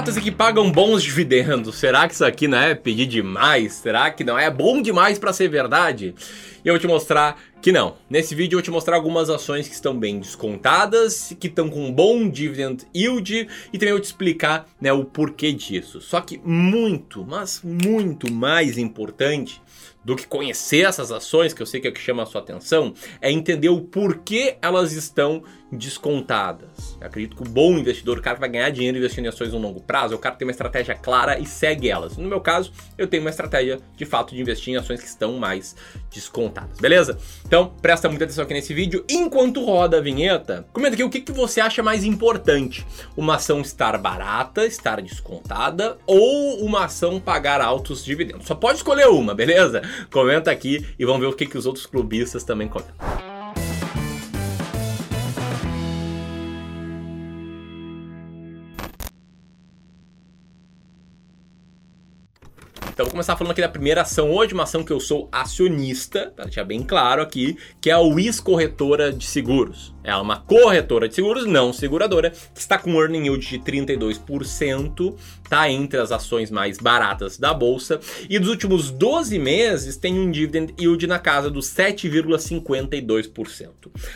baratas e que pagam bons dividendos. Será que isso aqui não é pedir demais? Será que não é bom demais para ser verdade? E eu vou te mostrar que não. Nesse vídeo eu vou te mostrar algumas ações que estão bem descontadas, que estão com um bom dividend yield e também vou te explicar né, o porquê disso. Só que muito, mas muito mais importante do que conhecer essas ações, que eu sei que é o que chama a sua atenção, é entender o porquê elas estão descontadas. Eu acredito que o bom investidor, o cara que vai ganhar dinheiro investindo em ações no longo prazo, é o cara que tem uma estratégia clara e segue elas. No meu caso, eu tenho uma estratégia de fato de investir em ações que estão mais descontadas, beleza? Então, presta muita atenção aqui nesse vídeo. Enquanto roda a vinheta, comenta aqui o que, que você acha mais importante: uma ação estar barata, estar descontada ou uma ação pagar altos dividendos. Só pode escolher uma, beleza? Comenta aqui e vamos ver o que, que os outros clubistas também comentam. Então vou começar falando aqui da primeira ação hoje, uma ação que eu sou acionista, para deixar bem claro aqui, que é a WIS Corretora de Seguros. É uma corretora de seguros, não seguradora, que está com um earning yield de 32%, tá entre as ações mais baratas da bolsa, e dos últimos 12 meses tem um dividend yield na casa dos 7,52%.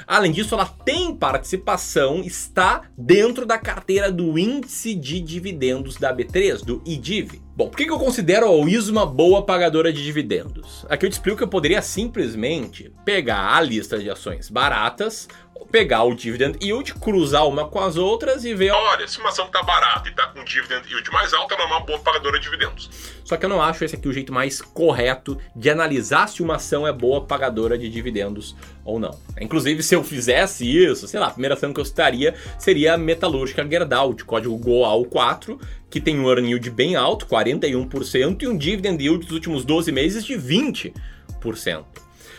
Além disso, ela tem participação, está dentro da carteira do índice de dividendos da B3, do IDIV. Bom, por que eu considero a WIS uma boa pagadora de dividendos? Aqui eu te explico que eu poderia simplesmente pegar a lista de ações baratas, pegar o dividend yield, cruzar uma com as outras e ver. Olha, se uma ação tá barata e tá com dividend yield mais alto, ela é uma boa pagadora de dividendos. Só que eu não acho esse aqui o jeito mais correto de analisar se uma ação é boa pagadora de dividendos ou não. Inclusive, se eu fizesse isso, sei lá, a primeira ação que eu citaria seria a metalúrgica Gerdau, de código GOAL4, que tem um earn yield bem alto, 41%, e um dividend yield dos últimos 12 meses de 20%.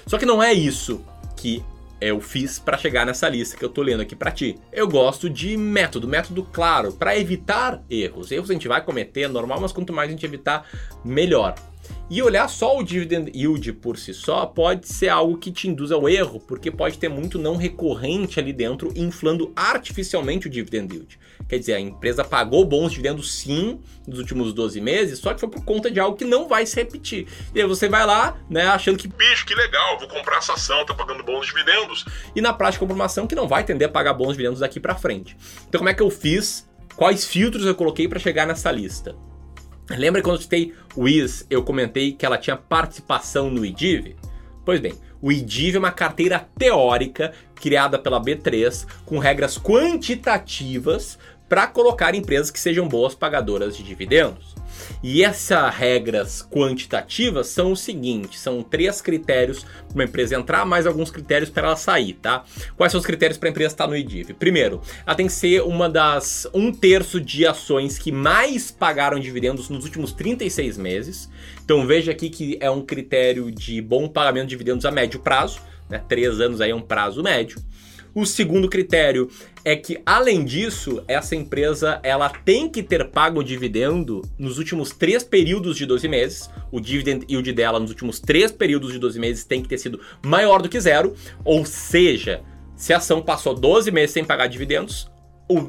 Só que não é isso que eu fiz para chegar nessa lista que eu tô lendo aqui para ti. Eu gosto de método, método claro, para evitar erros. Erros a gente vai cometer, é normal, mas quanto mais a gente evitar, melhor. E olhar só o dividend yield por si só pode ser algo que te induz ao erro, porque pode ter muito não recorrente ali dentro, inflando artificialmente o dividend yield. Quer dizer, a empresa pagou bons dividendos sim nos últimos 12 meses, só que foi por conta de algo que não vai se repetir. E aí você vai lá, né, achando que, bicho, que legal, vou comprar essa ação, tá pagando bons dividendos. E na prática compra uma ação que não vai tender a pagar bons dividendos daqui para frente. Então como é que eu fiz? Quais filtros eu coloquei para chegar nessa lista? Lembra quando eu citei IS, eu comentei que ela tinha participação no IDIV? Pois bem, o IDIV é uma carteira teórica criada pela B3 com regras quantitativas para colocar empresas que sejam boas pagadoras de dividendos. E essas regras quantitativas são o seguinte: são três critérios para uma empresa entrar, mais alguns critérios para ela sair, tá? Quais são os critérios para a empresa estar no IDIV? Primeiro, ela tem que ser uma das um terço de ações que mais pagaram dividendos nos últimos 36 meses. Então veja aqui que é um critério de bom pagamento de dividendos a médio prazo, né? Três anos aí é um prazo médio. O segundo critério é que, além disso, essa empresa ela tem que ter pago o dividendo nos últimos três períodos de 12 meses. O dividend yield dela nos últimos três períodos de 12 meses tem que ter sido maior do que zero. Ou seja, se a ação passou 12 meses sem pagar dividendos,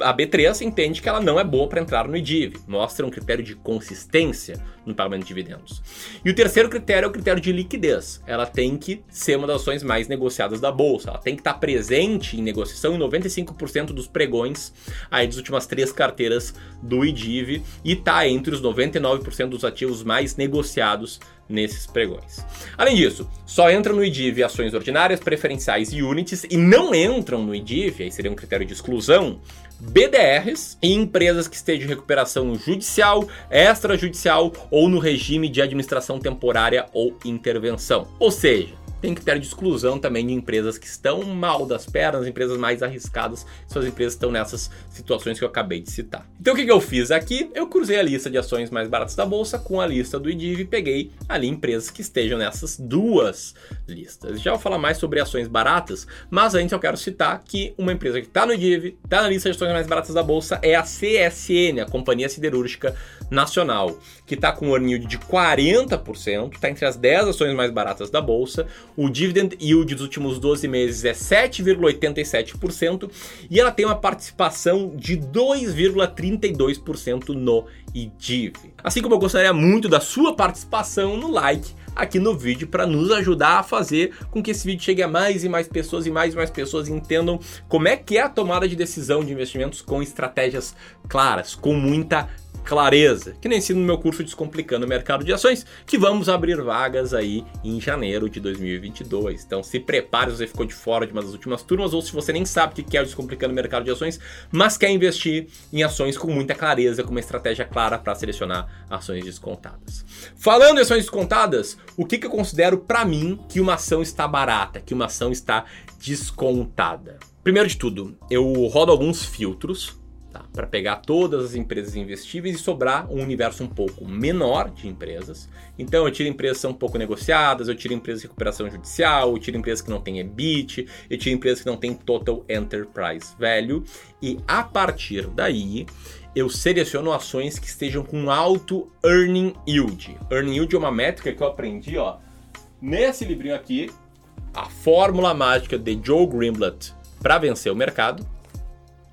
a B3 entende que ela não é boa para entrar no IDIV, mostra um critério de consistência no pagamento de dividendos. E o terceiro critério é o critério de liquidez. Ela tem que ser uma das ações mais negociadas da bolsa, ela tem que estar presente em negociação em 95% dos pregões aí das últimas três carteiras do IDIV e está entre os 99% dos ativos mais negociados nesses pregões. Além disso, só entram no IDIV ações ordinárias, preferenciais e units e não entram no IDIV, aí seria um critério de exclusão, BDRs e empresas que estejam em recuperação judicial, extrajudicial ou no regime de administração temporária ou intervenção. Ou seja, tem critério de exclusão também de empresas que estão mal das pernas, empresas mais arriscadas, suas empresas estão nessas situações que eu acabei de citar. Então o que, que eu fiz aqui? Eu cruzei a lista de ações mais baratas da bolsa com a lista do IDIV e peguei ali empresas que estejam nessas duas listas. Já vou falar mais sobre ações baratas, mas antes eu quero citar que uma empresa que está no IDIV, está na lista de ações mais baratas da bolsa, é a CSN, a Companhia Siderúrgica Nacional, que está com um earn yield de 40%, está entre as 10 ações mais baratas da bolsa. O dividend yield dos últimos 12 meses é 7,87% e ela tem uma participação de 2,32% no IDIV. Assim como eu gostaria muito da sua participação no like aqui no vídeo para nos ajudar a fazer com que esse vídeo chegue a mais e mais pessoas e mais e mais pessoas entendam como é que é a tomada de decisão de investimentos com estratégias claras, com muita clareza, que nem ensino no meu curso Descomplicando o Mercado de Ações, que vamos abrir vagas aí em janeiro de 2022. Então se prepare se você ficou de fora de uma das últimas turmas ou se você nem sabe o que é o Descomplicando o Mercado de Ações, mas quer investir em ações com muita clareza, com uma estratégia clara para selecionar ações descontadas. Falando em ações descontadas, o que, que eu considero para mim que uma ação está barata, que uma ação está descontada? Primeiro de tudo, eu rodo alguns filtros tá? para pegar todas as empresas investíveis e sobrar um universo um pouco menor de empresas. Então eu tiro empresas que são pouco negociadas, eu tiro empresas de recuperação judicial, eu tiro empresas que não têm EBIT, eu tiro empresas que não têm Total Enterprise Value e a partir daí eu seleciono ações que estejam com alto earning yield. Earning yield é uma métrica que eu aprendi, ó, nesse livrinho aqui, a fórmula mágica de Joe Greenblatt para vencer o mercado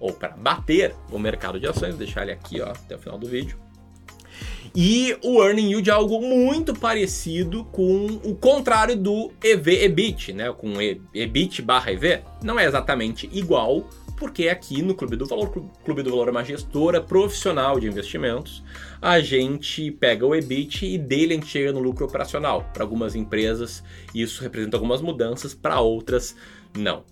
ou para bater o mercado de ações, vou deixar ele aqui ó, até o final do vídeo. E o earning yield é algo muito parecido com o contrário do EV/EBIT, né? Com EBIT barra EV, não é exatamente igual, porque aqui no Clube do Valor, Clube do Valor é uma gestora profissional de investimentos, a gente pega o EBIT e dele a gente chega no lucro operacional. Para algumas empresas isso representa algumas mudanças, para outras não.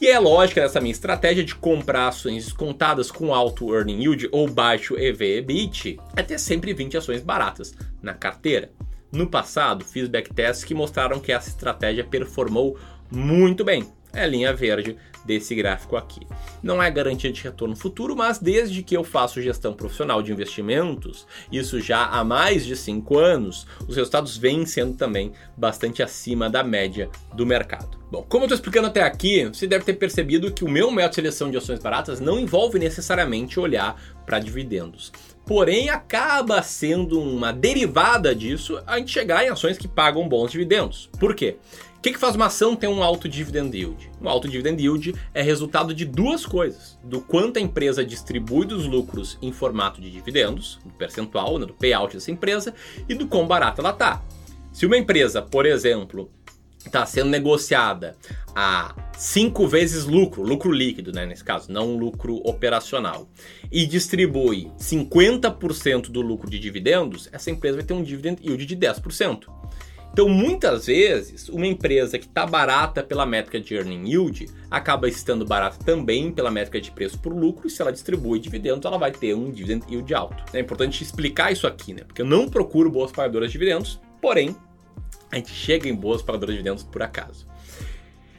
E é lógica dessa minha estratégia de comprar ações descontadas com alto earning yield ou baixo EV/EBIT é ter sempre 20 ações baratas na carteira. No passado, fiz backtests que mostraram que essa estratégia performou muito bem. É a linha verde desse gráfico aqui. Não é garantia de retorno futuro, mas desde que eu faço gestão profissional de investimentos, isso já há mais de 5 anos, os resultados vêm sendo também bastante acima da média do mercado. Bom, como eu estou explicando até aqui, você deve ter percebido que o meu método de seleção de ações baratas não envolve necessariamente olhar para dividendos. Porém, acaba sendo uma derivada disso a gente chegar em ações que pagam bons dividendos. Por quê? O que, que faz uma ação ter um alto dividend yield? Um alto dividend yield é resultado de duas coisas: do quanto a empresa distribui dos lucros em formato de dividendos, do percentual, né, do payout dessa empresa, e do quão barata ela está. Se uma empresa, por exemplo, está sendo negociada a cinco vezes lucro, lucro líquido, né, nesse caso, não lucro operacional, e distribui 50% do lucro de dividendos, essa empresa vai ter um dividend yield de 10%. Então, muitas vezes, uma empresa que está barata pela métrica de earning yield acaba estando barata também pela métrica de preço por lucro, e se ela distribui dividendos, ela vai ter um dividend yield alto. É importante explicar isso aqui, né? Porque eu não procuro boas pagadoras de dividendos, porém, a gente chega em boas pagadoras de dividendos por acaso.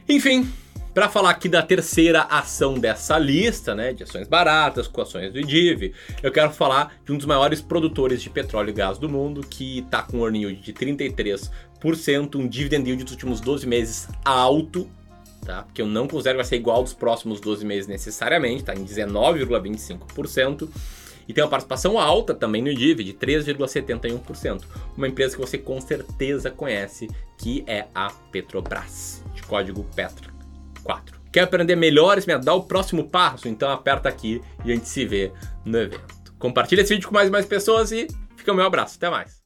Enfim, para falar aqui da terceira ação dessa lista, né, de ações baratas, com ações do IDIV, eu quero falar de um dos maiores produtores de petróleo e gás do mundo, que está com um earning yield de 33%, um dividend yield dos últimos 12 meses alto, tá? Porque eu não considero que vai ser igual dos próximos 12 meses necessariamente, tá em 19,25% e tem uma participação alta também no IDIV, de 3,71%. Uma empresa que você com certeza conhece, que é a Petrobras, de código PETRA. 4. Quer aprender melhor e dar o próximo passo? Então aperta aqui e a gente se vê no evento. Compartilha esse vídeo com mais e mais pessoas e fica o meu abraço. Até mais.